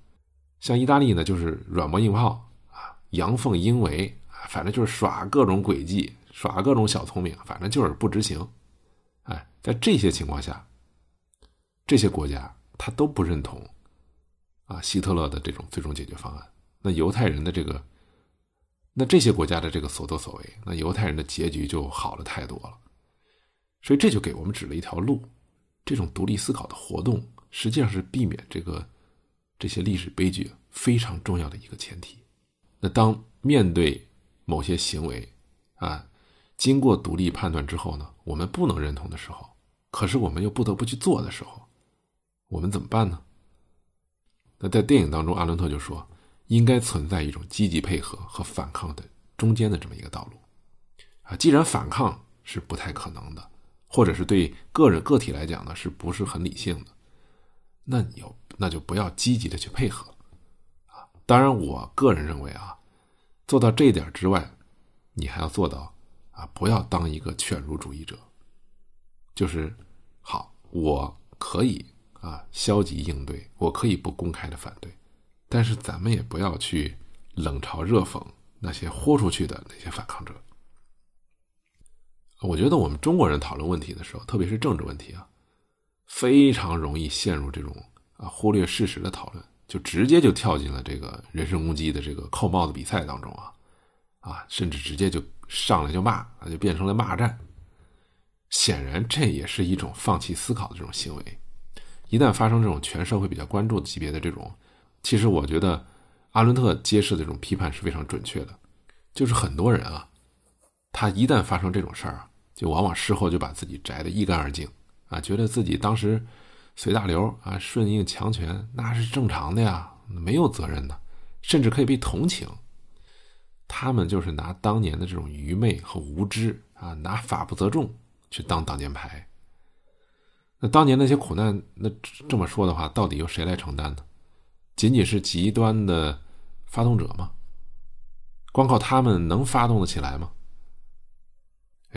像意大利呢，就是软磨硬泡啊，阳奉阴违啊，反正就是耍各种诡计，耍各种小聪明，反正就是不执行。哎，在这些情况下，这些国家他都不认同啊希特勒的这种最终解决方案。那犹太人的这个，那这些国家的这个所作所为，那犹太人的结局就好了太多了。所以这就给我们指了一条路，这种独立思考的活动实际上是避免这个。这些历史悲剧非常重要的一个前提。那当面对某些行为啊，经过独立判断之后呢，我们不能认同的时候，可是我们又不得不去做的时候，我们怎么办呢？那在电影当中，阿伦特就说，应该存在一种积极配合和反抗的中间的这么一个道路。啊，既然反抗是不太可能的，或者是对个人个体来讲呢，是不是很理性的？那你有？那就不要积极的去配合，当然，我个人认为啊，做到这一点之外，你还要做到啊，不要当一个犬儒主义者，就是好，我可以啊消极应对，我可以不公开的反对，但是咱们也不要去冷嘲热讽那些豁出去的那些反抗者。我觉得我们中国人讨论问题的时候，特别是政治问题啊，非常容易陷入这种。啊，忽略事实的讨论，就直接就跳进了这个人身攻击的这个扣帽子比赛当中啊，啊，甚至直接就上来就骂，啊，就变成了骂战。显然，这也是一种放弃思考的这种行为。一旦发生这种全社会比较关注级别的这种，其实我觉得阿伦特揭示的这种批判是非常准确的。就是很多人啊，他一旦发生这种事儿啊，就往往事后就把自己摘得一干二净啊，觉得自己当时。随大流啊，顺应强权那是正常的呀，没有责任的，甚至可以被同情。他们就是拿当年的这种愚昧和无知啊，拿法不责众去当挡箭牌。那当年那些苦难，那这么说的话，到底由谁来承担呢？仅仅是极端的发动者吗？光靠他们能发动的起来吗？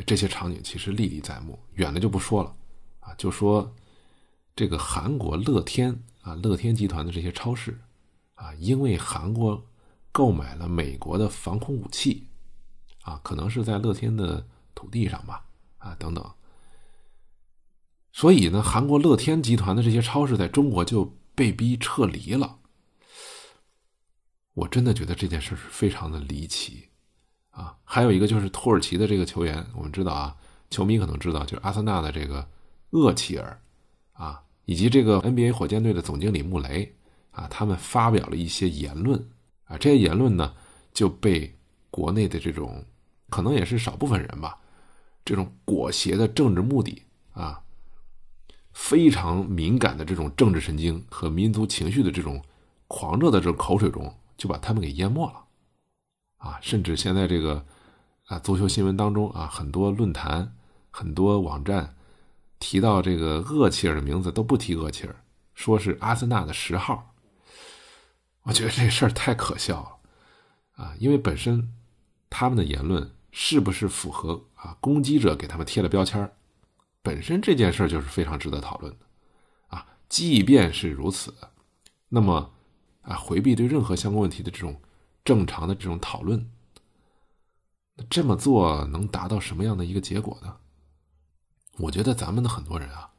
这些场景其实历历在目，远的就不说了啊，就说。这个韩国乐天啊，乐天集团的这些超市，啊，因为韩国购买了美国的防空武器，啊，可能是在乐天的土地上吧，啊，等等，所以呢，韩国乐天集团的这些超市在中国就被逼撤离了。我真的觉得这件事是非常的离奇啊！还有一个就是土耳其的这个球员，我们知道啊，球迷可能知道，就是阿森纳的这个厄齐尔啊，以及这个 NBA 火箭队的总经理穆雷啊，他们发表了一些言论啊，这些言论呢就被国内的这种可能也是少部分人吧，这种裹挟的政治目的啊，非常敏感的这种政治神经和民族情绪的这种狂热的这种口水中。就把他们给淹没了，啊，甚至现在这个啊足球新闻当中啊，很多论坛、很多网站提到这个厄齐尔的名字都不提厄齐尔，说是阿森纳的十号。我觉得这事儿太可笑了，啊，因为本身他们的言论是不是符合啊攻击者给他们贴了标签本身这件事就是非常值得讨论的，啊，即便是如此，那么。啊，回避对任何相关问题的这种正常的这种讨论，那这么做能达到什么样的一个结果呢？我觉得咱们的很多人啊，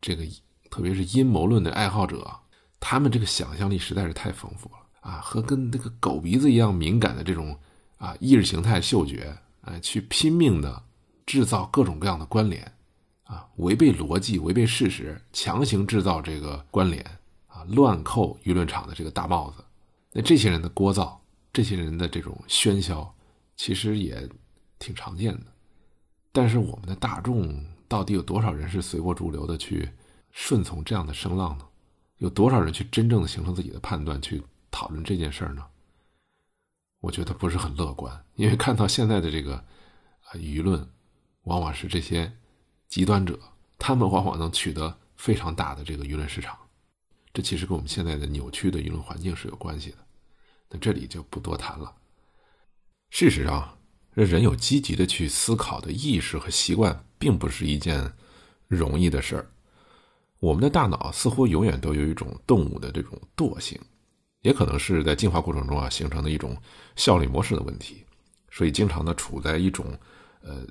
这个特别是阴谋论的爱好者，他们这个想象力实在是太丰富了啊，和跟那个狗鼻子一样敏感的这种啊意识形态嗅觉，哎，去拼命的制造各种各样的关联，啊，违背逻辑、违背事实，强行制造这个关联。啊乱扣舆论场的这个大帽子，那这些人的聒噪，这些人的这种喧嚣，其实也挺常见的。但是我们的大众到底有多少人是随波逐流的去顺从这样的声浪呢？有多少人去真正的形成自己的判断，去讨论这件事儿呢？我觉得不是很乐观，因为看到现在的这个啊舆论，往往是这些极端者，他们往往能取得非常大的这个舆论市场。这其实跟我们现在的扭曲的舆论环境是有关系的，那这里就不多谈了。事实上，人有积极的去思考的意识和习惯，并不是一件容易的事儿。我们的大脑似乎永远都有一种动物的这种惰性，也可能是在进化过程中啊形成的一种效率模式的问题，所以经常的处在一种呃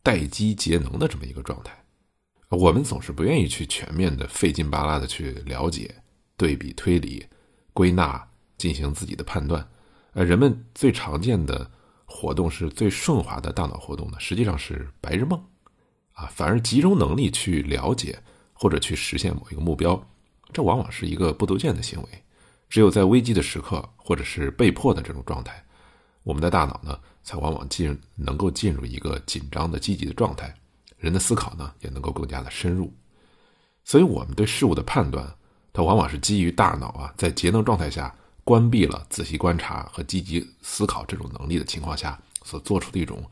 待机节能的这么一个状态。我们总是不愿意去全面的、费劲巴拉的去了解、对比、推理、归纳、进行自己的判断。呃，人们最常见的活动是最顺滑的大脑活动呢，实际上是白日梦。啊，反而集中能力去了解或者去实现某一个目标，这往往是一个不得见的行为。只有在危机的时刻或者是被迫的这种状态，我们的大脑呢，才往往进能够进入一个紧张的积极的状态。人的思考呢，也能够更加的深入，所以，我们对事物的判断，它往往是基于大脑啊，在节能状态下关闭了仔细观察和积极思考这种能力的情况下所做出的一种，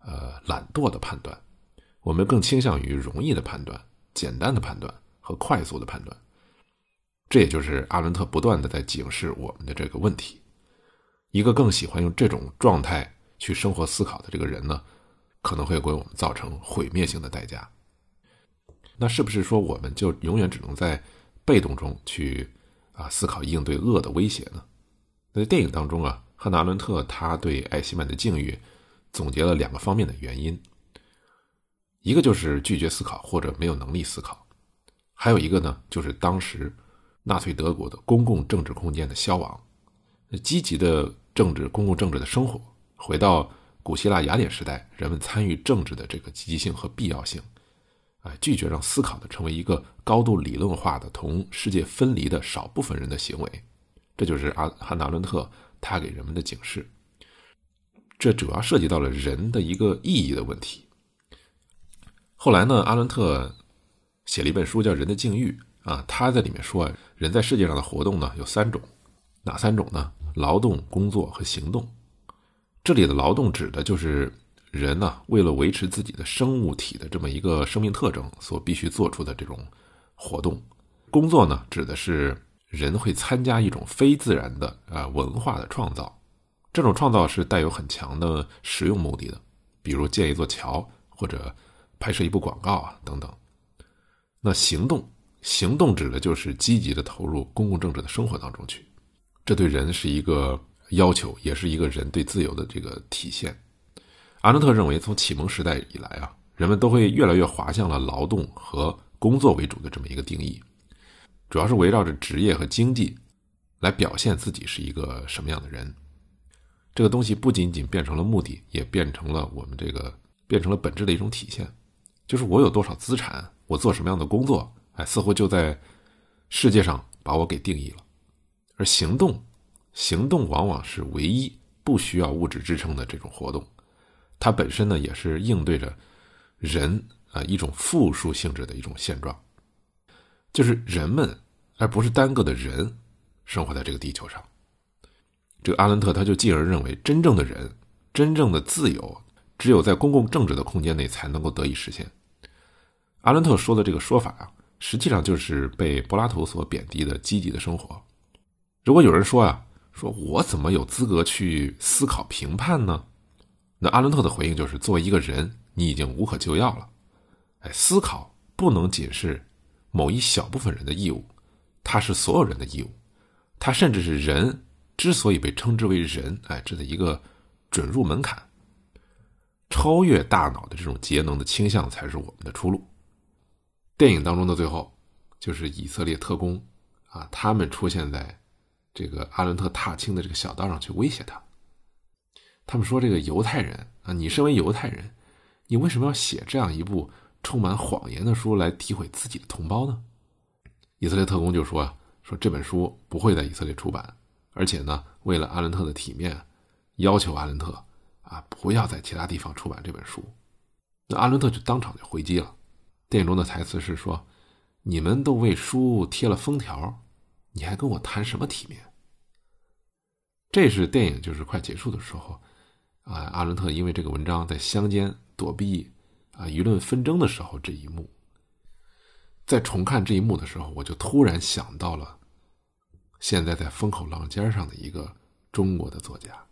呃，懒惰的判断。我们更倾向于容易的判断、简单的判断和快速的判断。这也就是阿伦特不断的在警示我们的这个问题：一个更喜欢用这种状态去生活思考的这个人呢？可能会给我们造成毁灭性的代价。那是不是说我们就永远只能在被动中去啊思考应对恶的威胁呢？在电影当中啊，汉娜·阿伦特他对艾希曼的境遇总结了两个方面的原因：一个就是拒绝思考或者没有能力思考；还有一个呢，就是当时纳粹德国的公共政治空间的消亡。积极的政治、公共政治的生活回到。古希腊雅典时代，人们参与政治的这个积极性和必要性，啊，拒绝让思考的成为一个高度理论化的、同世界分离的少部分人的行为，这就是阿汉纳伦特他给人们的警示。这主要涉及到了人的一个意义的问题。后来呢，阿伦特写了一本书叫《人的境遇》啊，他在里面说，人在世界上的活动呢有三种，哪三种呢？劳动、工作和行动。这里的劳动指的就是人呢，为了维持自己的生物体的这么一个生命特征所必须做出的这种活动；工作呢，指的是人会参加一种非自然的啊文化的创造，这种创造是带有很强的实用目的的，比如建一座桥或者拍摄一部广告啊等等。那行动，行动指的就是积极的投入公共政治的生活当中去，这对人是一个。要求也是一个人对自由的这个体现。阿诺特认为，从启蒙时代以来啊，人们都会越来越滑向了劳动和工作为主的这么一个定义，主要是围绕着职业和经济来表现自己是一个什么样的人。这个东西不仅仅变成了目的，也变成了我们这个变成了本质的一种体现，就是我有多少资产，我做什么样的工作，哎，似乎就在世界上把我给定义了。而行动，行动往往是唯一不需要物质支撑的这种活动，它本身呢也是应对着人啊一种复数性质的一种现状，就是人们而不是单个的人生活在这个地球上。这个阿伦特他就进而认为，真正的人、真正的自由，只有在公共政治的空间内才能够得以实现。阿伦特说的这个说法啊，实际上就是被柏拉图所贬低的积极的生活。如果有人说啊，说我怎么有资格去思考评判呢？那阿伦特的回应就是：作为一个人，你已经无可救药了。哎，思考不能仅是某一小部分人的义务，它是所有人的义务，它甚至是人。之所以被称之为人，哎，这的一个准入门槛，超越大脑的这种节能的倾向才是我们的出路。电影当中的最后，就是以色列特工啊，他们出现在这个阿伦特踏青的这个小道上去威胁他。他们说：“这个犹太人啊，你身为犹太人，你为什么要写这样一部充满谎言的书来诋毁自己的同胞呢？”以色列特工就说：“啊，说这本书不会在以色列出版。”而且呢，为了阿伦特的体面，要求阿伦特啊不要在其他地方出版这本书。那阿伦特就当场就回击了。电影中的台词是说：“你们都为书贴了封条，你还跟我谈什么体面？”这是电影就是快结束的时候，啊，阿伦特因为这个文章在乡间躲避啊舆论纷争的时候这一幕。在重看这一幕的时候，我就突然想到了。现在在风口浪尖上的一个中国的作家。